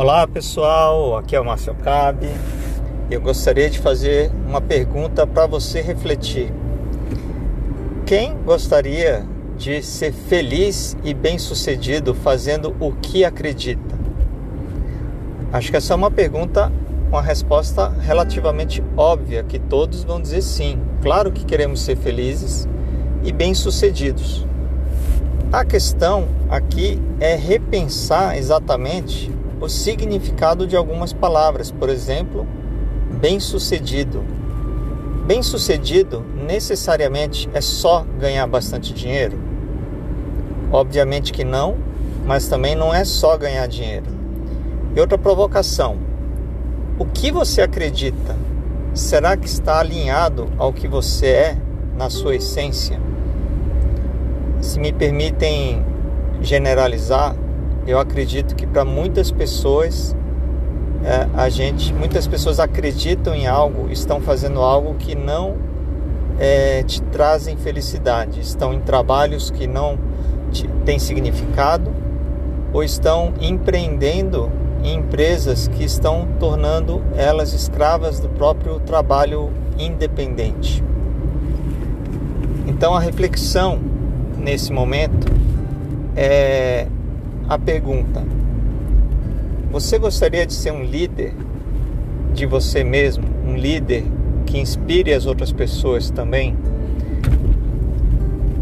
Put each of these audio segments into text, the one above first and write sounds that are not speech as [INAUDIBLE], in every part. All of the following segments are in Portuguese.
Olá pessoal, aqui é o Márcio Cabe. Eu gostaria de fazer uma pergunta para você refletir. Quem gostaria de ser feliz e bem-sucedido fazendo o que acredita? Acho que essa é uma pergunta com a resposta relativamente óbvia, que todos vão dizer sim. Claro que queremos ser felizes e bem-sucedidos. A questão aqui é repensar exatamente o significado de algumas palavras, por exemplo, bem-sucedido. Bem-sucedido necessariamente é só ganhar bastante dinheiro? Obviamente que não, mas também não é só ganhar dinheiro. E outra provocação: o que você acredita? Será que está alinhado ao que você é na sua essência? Se me permitem generalizar, eu acredito que para muitas pessoas é, a gente, muitas pessoas acreditam em algo, estão fazendo algo que não é, te trazem felicidade, estão em trabalhos que não te, têm significado ou estão empreendendo em empresas que estão tornando elas escravas do próprio trabalho independente. Então a reflexão nesse momento é a pergunta: Você gostaria de ser um líder de você mesmo, um líder que inspire as outras pessoas também?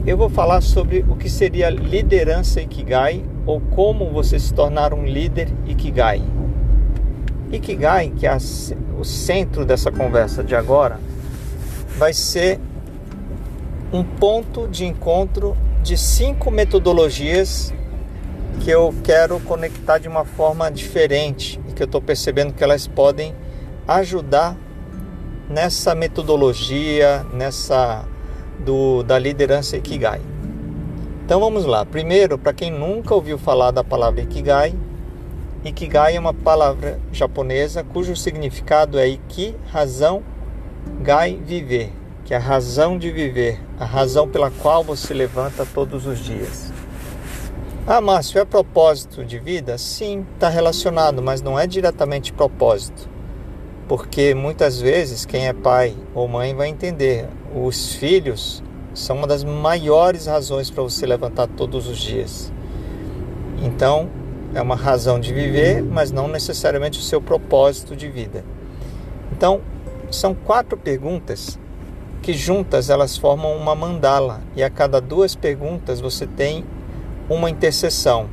Eu vou falar sobre o que seria liderança Ikigai ou como você se tornar um líder Ikigai. Ikigai, que é o centro dessa conversa de agora, vai ser um ponto de encontro de cinco metodologias que eu quero conectar de uma forma diferente e que eu estou percebendo que elas podem ajudar nessa metodologia, nessa do, da liderança Ikigai. Então vamos lá. Primeiro, para quem nunca ouviu falar da palavra Ikigai, Ikigai é uma palavra japonesa cujo significado é Iki, razão, Gai, viver, que é a razão de viver, a razão pela qual você levanta todos os dias. Ah, Márcio, é propósito de vida? Sim, está relacionado, mas não é diretamente propósito. Porque muitas vezes quem é pai ou mãe vai entender, os filhos são uma das maiores razões para você levantar todos os dias. Então, é uma razão de viver, mas não necessariamente o seu propósito de vida. Então, são quatro perguntas que juntas elas formam uma mandala e a cada duas perguntas você tem uma intercessão.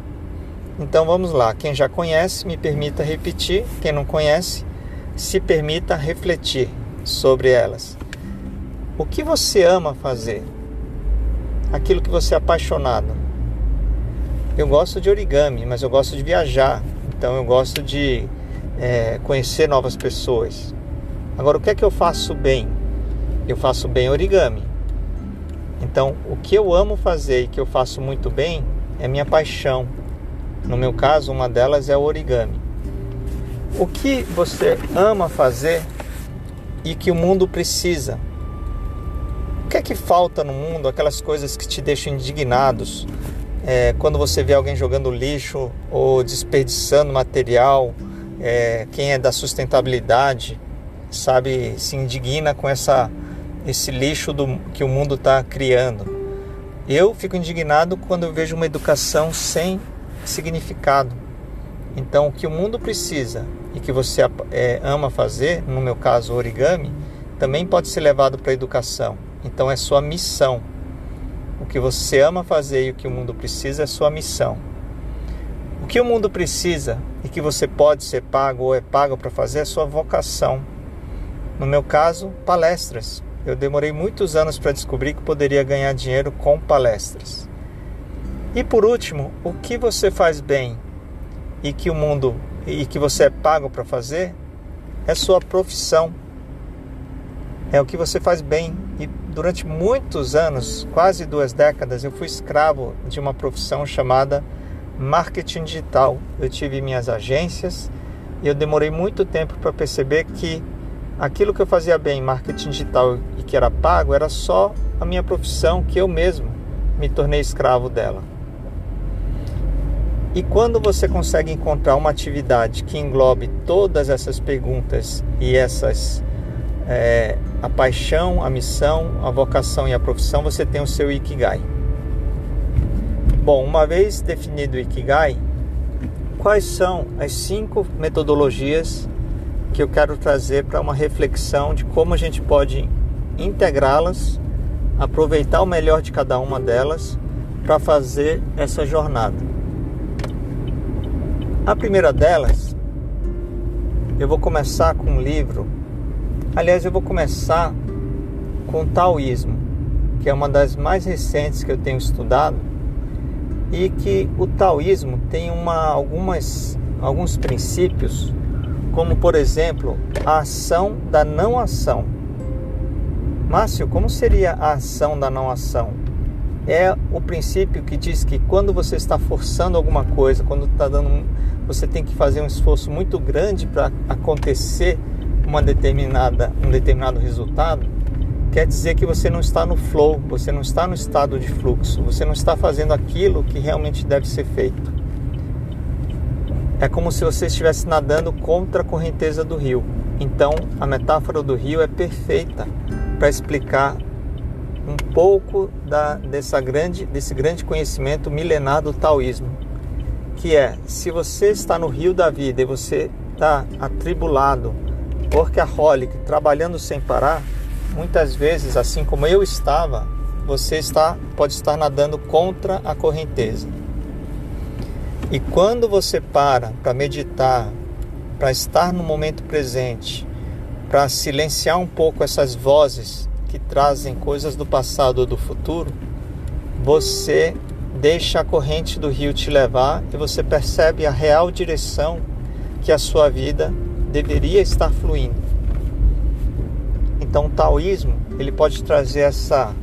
Então vamos lá, quem já conhece, me permita repetir, quem não conhece, se permita refletir sobre elas. O que você ama fazer? Aquilo que você é apaixonado. Eu gosto de origami, mas eu gosto de viajar, então eu gosto de é, conhecer novas pessoas. Agora, o que é que eu faço bem? Eu faço bem origami. Então, o que eu amo fazer e que eu faço muito bem é minha paixão. No meu caso, uma delas é o origami. O que você ama fazer e que o mundo precisa? O que é que falta no mundo? Aquelas coisas que te deixam indignados. É, quando você vê alguém jogando lixo ou desperdiçando material, é, quem é da sustentabilidade sabe se indigna com essa esse lixo do, que o mundo está criando. Eu fico indignado quando eu vejo uma educação sem significado. Então, o que o mundo precisa e que você é, ama fazer, no meu caso, origami, também pode ser levado para a educação. Então, é sua missão. O que você ama fazer e o que o mundo precisa é sua missão. O que o mundo precisa e que você pode ser pago ou é pago para fazer é sua vocação. No meu caso, palestras. Eu demorei muitos anos para descobrir que poderia ganhar dinheiro com palestras. E por último, o que você faz bem e que o mundo e que você é pago para fazer é sua profissão. É o que você faz bem. E durante muitos anos, quase duas décadas, eu fui escravo de uma profissão chamada marketing digital. Eu tive minhas agências e eu demorei muito tempo para perceber que aquilo que eu fazia bem em marketing digital e que era pago era só a minha profissão que eu mesmo me tornei escravo dela. E quando você consegue encontrar uma atividade que englobe todas essas perguntas e essas é, a paixão, a missão, a vocação e a profissão, você tem o seu ikigai. Bom, uma vez definido o ikigai, quais são as cinco metodologias que eu quero trazer para uma reflexão de como a gente pode integrá-las, aproveitar o melhor de cada uma delas para fazer essa jornada. A primeira delas, eu vou começar com um livro. Aliás, eu vou começar com Taoísmo, que é uma das mais recentes que eu tenho estudado, e que o Taoísmo tem uma, algumas, alguns princípios, como por exemplo a ação da não ação. Márcio, como seria a ação da não ação? É o princípio que diz que quando você está forçando alguma coisa, quando está dando você tem que fazer um esforço muito grande para acontecer uma determinada, um determinado resultado, quer dizer que você não está no flow, você não está no estado de fluxo, você não está fazendo aquilo que realmente deve ser feito. É como se você estivesse nadando contra a correnteza do rio. Então, a metáfora do rio é perfeita para explicar um pouco da, dessa grande, desse grande conhecimento milenar do taoísmo que é se você está no rio da vida e você está atribulado, workaholic, trabalhando sem parar, muitas vezes, assim como eu estava, você está pode estar nadando contra a correnteza. E quando você para para meditar, para estar no momento presente, para silenciar um pouco essas vozes que trazem coisas do passado ou do futuro, você deixa a corrente do rio te levar e você percebe a real direção que a sua vida deveria estar fluindo. Então, o taoísmo ele pode trazer essa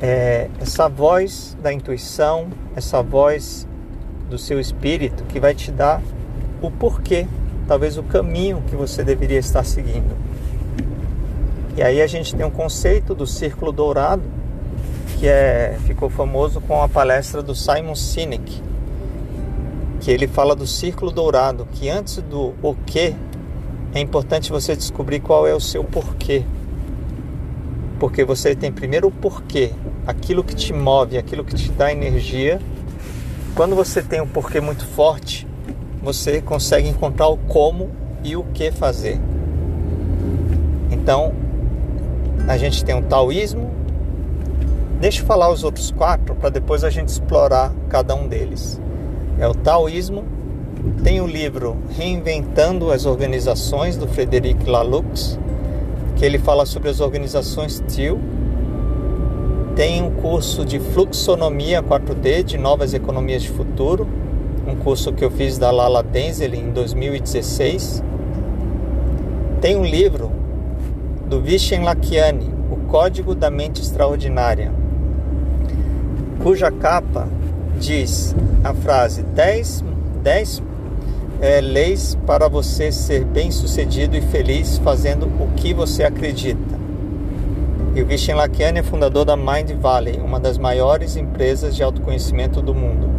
é, essa voz da intuição, essa voz do seu espírito que vai te dar o porquê, talvez o caminho que você deveria estar seguindo. E aí a gente tem um conceito do círculo dourado que é, ficou famoso com a palestra do Simon Sinek, que ele fala do círculo dourado, que antes do o que é importante você descobrir qual é o seu porquê. Porque você tem primeiro o porquê, aquilo que te move, aquilo que te dá energia. Quando você tem um porquê muito forte, você consegue encontrar o como e o que fazer. Então, a gente tem o taoísmo, Deixa eu falar os outros quatro para depois a gente explorar cada um deles. É o taoísmo, tem o livro Reinventando as Organizações do Frederic Laloux, que ele fala sobre as organizações TIL. Tem um curso de Fluxonomia 4D de Novas Economias de Futuro, um curso que eu fiz da Lala Denzel em 2016. Tem um livro do Vishen Lakiani, O Código da Mente Extraordinária, cuja capa diz a frase 10, 10 é, leis para você ser bem sucedido e feliz fazendo o que você acredita. E o Vishen Lakiani é fundador da Mind Valley, uma das maiores empresas de autoconhecimento do mundo.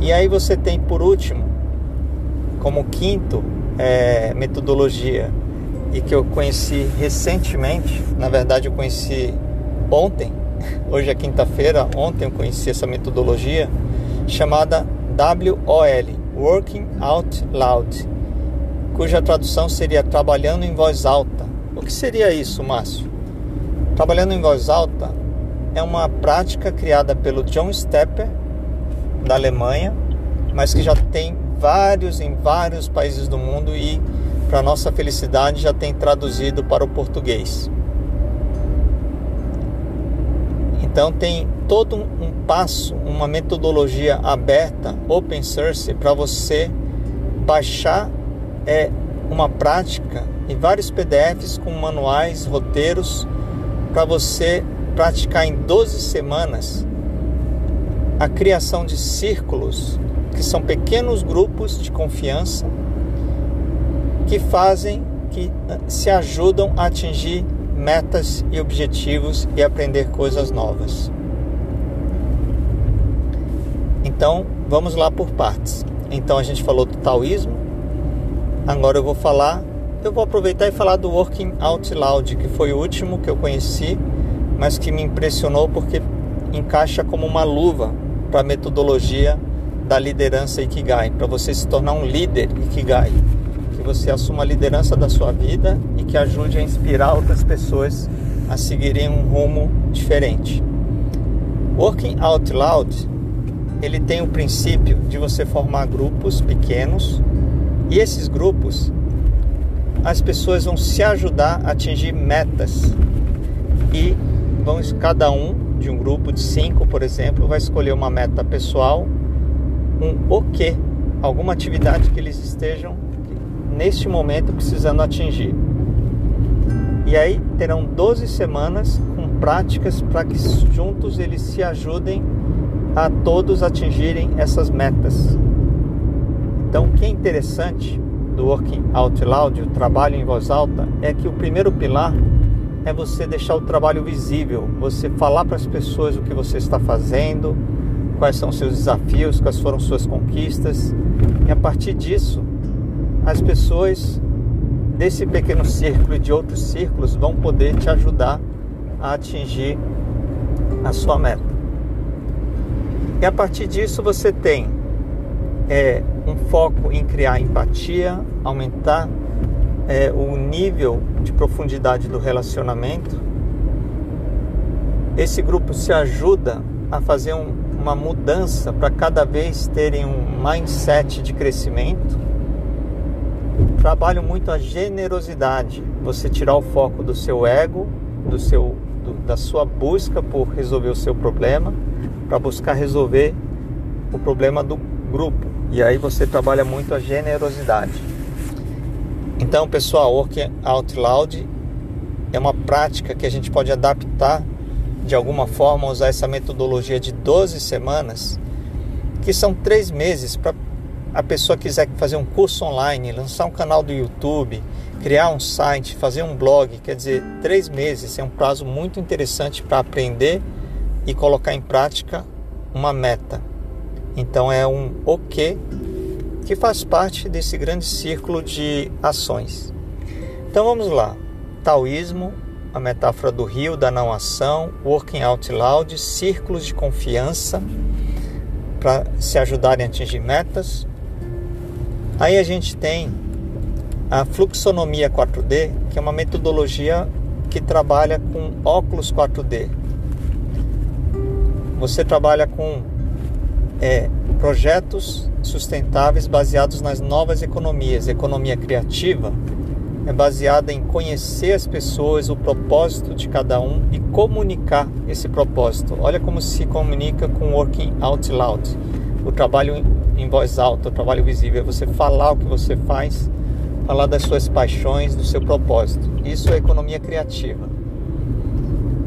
E aí você tem por último, como quinto é, metodologia, e que eu conheci recentemente, na verdade eu conheci ontem, [LAUGHS] hoje é quinta-feira, ontem eu conheci essa metodologia chamada WOL, Working Out Loud, cuja tradução seria trabalhando em voz alta. O que seria isso, Márcio? Trabalhando em voz alta é uma prática criada pelo John Stepper da Alemanha, mas que já tem vários em vários países do mundo e para nossa felicidade já tem traduzido para o português. Então tem todo um passo, uma metodologia aberta, open source, para você baixar é, uma prática e vários PDFs com manuais, roteiros, para você praticar em 12 semanas a criação de círculos, que são pequenos grupos de confiança que fazem, que eh, se ajudam a atingir metas e objetivos e aprender coisas novas. Então, vamos lá por partes. Então, a gente falou do taoísmo. Agora eu vou falar, eu vou aproveitar e falar do Working Out Loud, que foi o último que eu conheci, mas que me impressionou porque encaixa como uma luva para a metodologia da liderança Ikigai, para você se tornar um líder Ikigai, que você assuma a liderança da sua vida e que ajude a inspirar outras pessoas a seguirem um rumo diferente. Working Out Loud, ele tem o princípio de você formar grupos pequenos e esses grupos as pessoas vão se ajudar a atingir metas e vão cada um de um grupo de cinco, por exemplo, vai escolher uma meta pessoal, um o que, alguma atividade que eles estejam neste momento precisando atingir. E aí terão 12 semanas com práticas para que juntos eles se ajudem a todos atingirem essas metas. Então, o que é interessante do Working Out Loud, o trabalho em voz alta, é que o primeiro pilar é você deixar o trabalho visível, você falar para as pessoas o que você está fazendo, quais são seus desafios, quais foram suas conquistas, e a partir disso, as pessoas desse pequeno círculo e de outros círculos vão poder te ajudar a atingir a sua meta. E a partir disso você tem é, um foco em criar empatia, aumentar é, o nível de profundidade do relacionamento, esse grupo se ajuda a fazer um, uma mudança para cada vez terem um mindset de crescimento. Trabalho muito a generosidade, você tirar o foco do seu ego, do seu, do, da sua busca por resolver o seu problema, para buscar resolver o problema do grupo. E aí você trabalha muito a generosidade. Então, pessoal, Work Out Loud é uma prática que a gente pode adaptar de alguma forma, usar essa metodologia de 12 semanas, que são três meses para a pessoa quiser fazer um curso online, lançar um canal do YouTube, criar um site, fazer um blog, quer dizer, três meses é um prazo muito interessante para aprender e colocar em prática uma meta. Então é um o que que faz parte desse grande círculo de ações. Então vamos lá. Taoísmo, a metáfora do rio, da não ação, working out loud, círculos de confiança para se ajudarem a atingir metas. Aí a gente tem a fluxonomia 4D, que é uma metodologia que trabalha com óculos 4D. Você trabalha com é, projetos sustentáveis baseados nas novas economias. Economia criativa é baseada em conhecer as pessoas, o propósito de cada um e comunicar esse propósito. Olha como se comunica com working out loud. O trabalho em voz alta, o trabalho visível, é você falar o que você faz, falar das suas paixões, do seu propósito. Isso é economia criativa.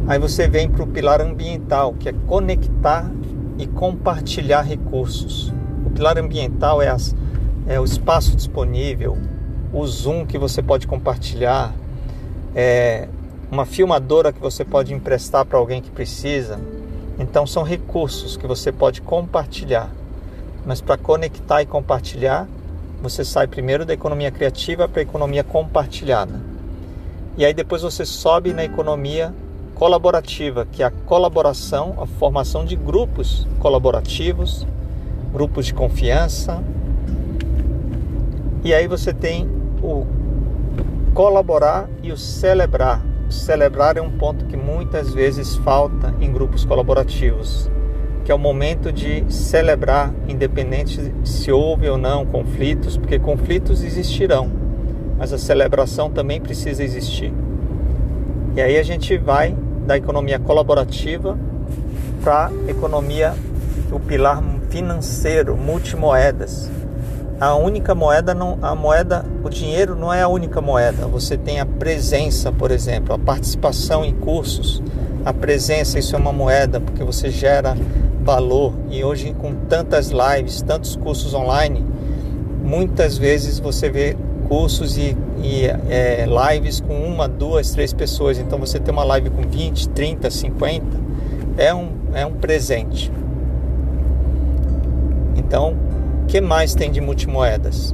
Aí você vem para o pilar ambiental, que é conectar e compartilhar recursos. O pilar ambiental é, as, é o espaço disponível, o zoom que você pode compartilhar, é uma filmadora que você pode emprestar para alguém que precisa. Então são recursos que você pode compartilhar. Mas para conectar e compartilhar, você sai primeiro da economia criativa para a economia compartilhada. E aí depois você sobe na economia colaborativa, que é a colaboração, a formação de grupos colaborativos, grupos de confiança. E aí você tem o colaborar e o celebrar. O celebrar é um ponto que muitas vezes falta em grupos colaborativos, que é o momento de celebrar, independente se houve ou não conflitos, porque conflitos existirão, mas a celebração também precisa existir. E aí a gente vai da economia colaborativa para economia, o pilar financeiro, multimoedas. A única moeda não, a moeda, o dinheiro não é a única moeda. Você tem a presença, por exemplo, a participação em cursos. A presença, isso é uma moeda porque você gera valor. E hoje com tantas lives, tantos cursos online, muitas vezes você vê cursos e, e é, lives com uma, duas, três pessoas. Então você tem uma live com 20, 30, 50, é um, é um presente. Então, o que mais tem de multimoedas?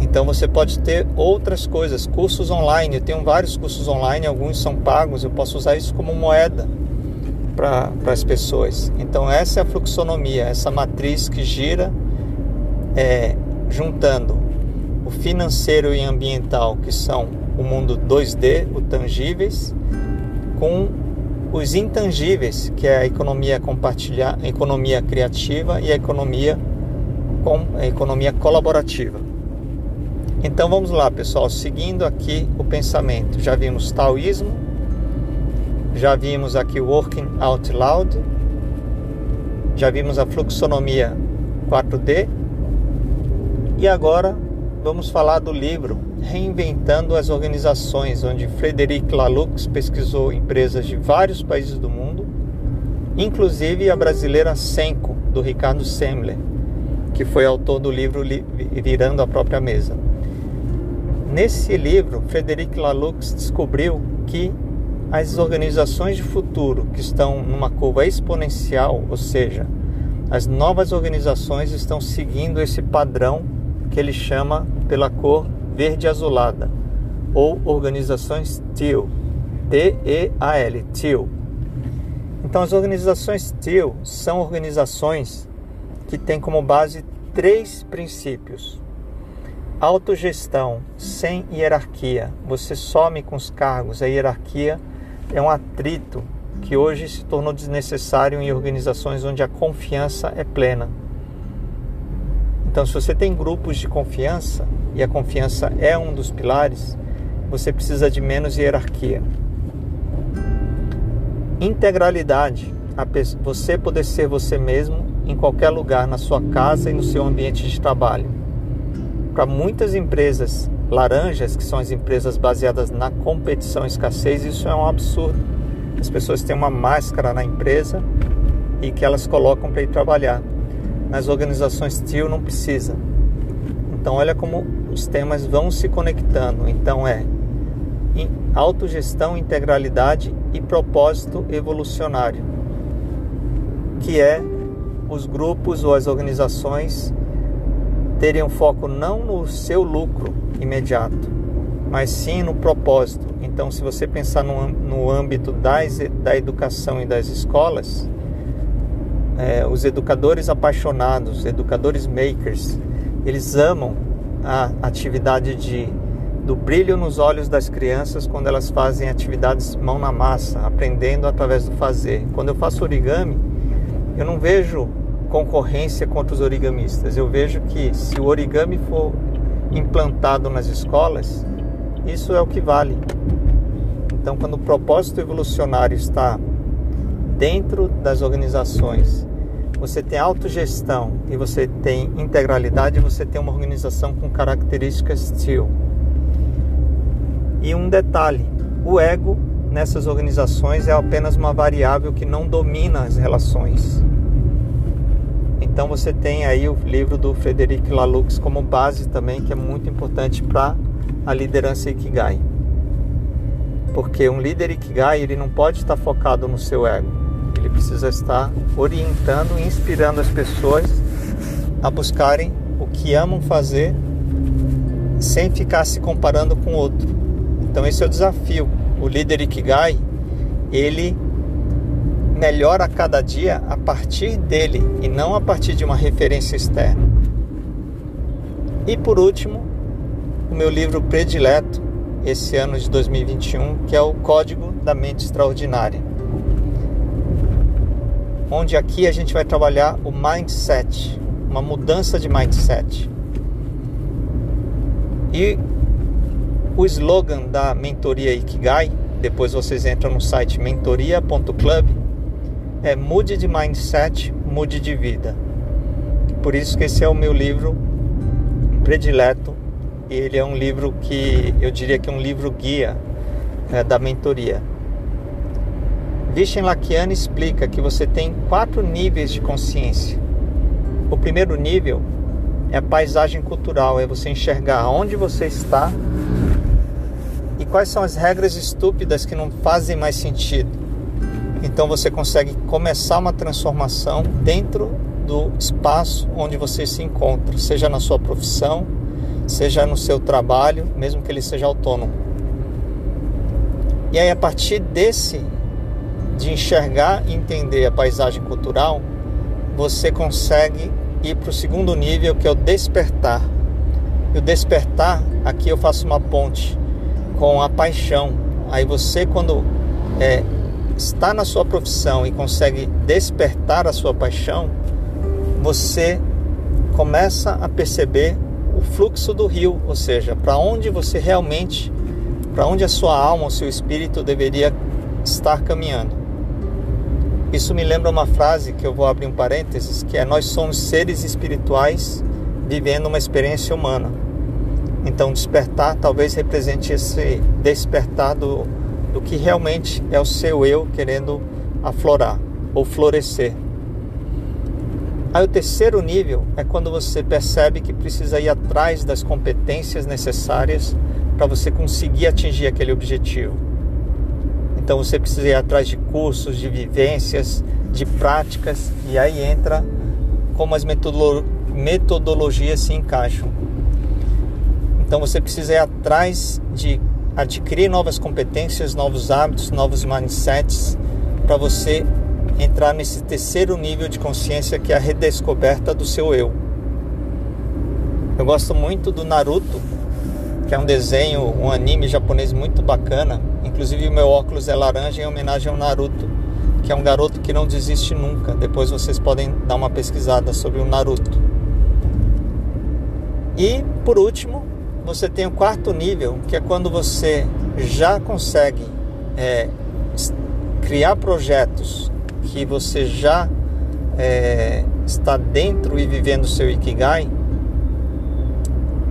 Então você pode ter outras coisas, cursos online. Eu tenho vários cursos online, alguns são pagos. Eu posso usar isso como moeda para as pessoas. Então essa é a fluxonomia, essa matriz que gira é, juntando o financeiro e ambiental, que são o mundo 2D, o tangíveis, com os intangíveis, que é a economia compartilhar, a economia criativa e a economia com a economia colaborativa. Então vamos lá, pessoal, seguindo aqui o pensamento. Já vimos taoísmo, já vimos aqui working out loud, já vimos a fluxonomia 4D e agora vamos falar do livro Reinventando as Organizações, onde Frederic Laloux pesquisou empresas de vários países do mundo, inclusive a brasileira Senco, do Ricardo Semler, que foi autor do livro Virando a Própria Mesa. Nesse livro, Frederic Laloux descobriu que as organizações de futuro que estão numa curva exponencial, ou seja, as novas organizações estão seguindo esse padrão que ele chama pela cor verde azulada, ou organizações TEAL, T-E-A-L, TEAL. Então, as organizações TEAL são organizações que têm como base três princípios Autogestão sem hierarquia. Você some com os cargos. A hierarquia é um atrito que hoje se tornou desnecessário em organizações onde a confiança é plena. Então, se você tem grupos de confiança, e a confiança é um dos pilares, você precisa de menos hierarquia. Integralidade, você poder ser você mesmo em qualquer lugar, na sua casa e no seu ambiente de trabalho para muitas empresas laranjas, que são as empresas baseadas na competição e escassez, isso é um absurdo. As pessoas têm uma máscara na empresa e que elas colocam para ir trabalhar. Nas organizações TIO não precisa. Então olha como os temas vão se conectando. Então é autogestão, integralidade e propósito evolucionário, que é os grupos ou as organizações terem um foco não no seu lucro imediato, mas sim no propósito. Então, se você pensar no, no âmbito das, da educação e das escolas, é, os educadores apaixonados, educadores makers, eles amam a atividade de, do brilho nos olhos das crianças quando elas fazem atividades mão na massa, aprendendo através do fazer. Quando eu faço origami, eu não vejo concorrência contra os origamistas. Eu vejo que se o origami for implantado nas escolas, isso é o que vale. Então, quando o propósito evolucionário está dentro das organizações, você tem autogestão e você tem integralidade, você tem uma organização com características TIL. E um detalhe: o ego nessas organizações é apenas uma variável que não domina as relações. Então você tem aí o livro do Frederic Laloux como base também, que é muito importante para a liderança Ikigai. Porque um líder Ikigai, ele não pode estar focado no seu ego. Ele precisa estar orientando e inspirando as pessoas a buscarem o que amam fazer sem ficar se comparando com o outro. Então esse é o desafio. O líder Ikigai, ele melhora a cada dia a partir dele e não a partir de uma referência externa. E por último, o meu livro predileto esse ano de 2021, que é o Código da Mente Extraordinária. Onde aqui a gente vai trabalhar o mindset, uma mudança de mindset. E o slogan da mentoria Ikigai, depois vocês entram no site mentoria.club, é Mude de Mindset, Mude de Vida. Por isso que esse é o meu livro predileto. Ele é um livro que eu diria que é um livro guia é, da mentoria. Vishen Lakiani explica que você tem quatro níveis de consciência. O primeiro nível é a paisagem cultural, é você enxergar onde você está e quais são as regras estúpidas que não fazem mais sentido então você consegue começar uma transformação dentro do espaço onde você se encontra, seja na sua profissão, seja no seu trabalho, mesmo que ele seja autônomo. E aí, a partir desse, de enxergar e entender a paisagem cultural, você consegue ir para o segundo nível, que é o despertar. E o despertar, aqui eu faço uma ponte com a paixão. Aí você, quando é, está na sua profissão e consegue despertar a sua paixão, você começa a perceber o fluxo do rio, ou seja, para onde você realmente, para onde a sua alma, o seu espírito deveria estar caminhando. Isso me lembra uma frase que eu vou abrir um parênteses, que é nós somos seres espirituais vivendo uma experiência humana. Então despertar talvez represente esse despertar do, do que realmente é o seu eu querendo aflorar ou florescer. Aí o terceiro nível é quando você percebe que precisa ir atrás das competências necessárias para você conseguir atingir aquele objetivo. Então você precisa ir atrás de cursos, de vivências, de práticas, e aí entra como as metodologias se encaixam. Então você precisa ir atrás de adquirir novas competências, novos hábitos, novos mindsets para você entrar nesse terceiro nível de consciência que é a redescoberta do seu eu. Eu gosto muito do Naruto, que é um desenho, um anime japonês muito bacana. Inclusive o meu óculos é laranja em homenagem ao Naruto, que é um garoto que não desiste nunca. Depois vocês podem dar uma pesquisada sobre o Naruto. E por último, você tem o quarto nível, que é quando você já consegue é, criar projetos que você já é, está dentro e vivendo o seu Ikigai.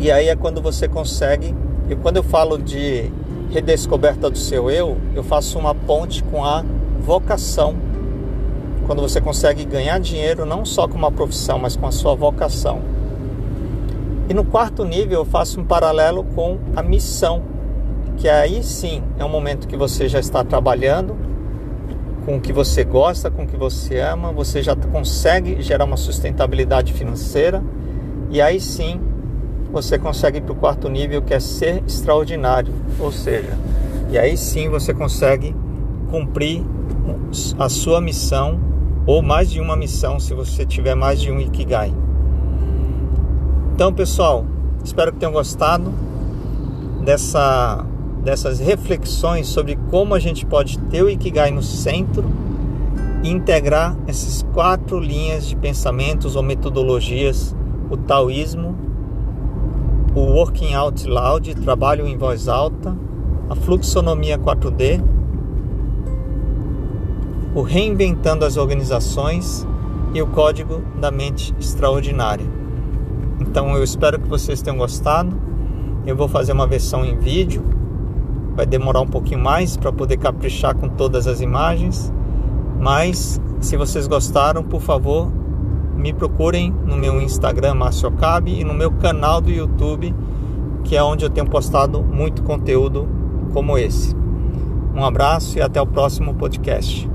E aí é quando você consegue. E quando eu falo de redescoberta do seu eu, eu faço uma ponte com a vocação. Quando você consegue ganhar dinheiro não só com uma profissão, mas com a sua vocação. E no quarto nível eu faço um paralelo com a missão, que aí sim é um momento que você já está trabalhando com o que você gosta, com o que você ama, você já consegue gerar uma sustentabilidade financeira e aí sim você consegue ir para o quarto nível que é ser extraordinário, ou seja, e aí sim você consegue cumprir a sua missão ou mais de uma missão se você tiver mais de um Ikigai. Então, pessoal, espero que tenham gostado dessa dessas reflexões sobre como a gente pode ter o Ikigai no centro e integrar essas quatro linhas de pensamentos ou metodologias: o taoísmo, o working out loud, trabalho em voz alta, a fluxonomia 4D, o reinventando as organizações e o código da mente extraordinária. Então eu espero que vocês tenham gostado. Eu vou fazer uma versão em vídeo vai demorar um pouquinho mais para poder caprichar com todas as imagens, mas se vocês gostaram, por favor, me procurem no meu Instagram Márcio Cabe e no meu canal do YouTube, que é onde eu tenho postado muito conteúdo como esse. Um abraço e até o próximo podcast.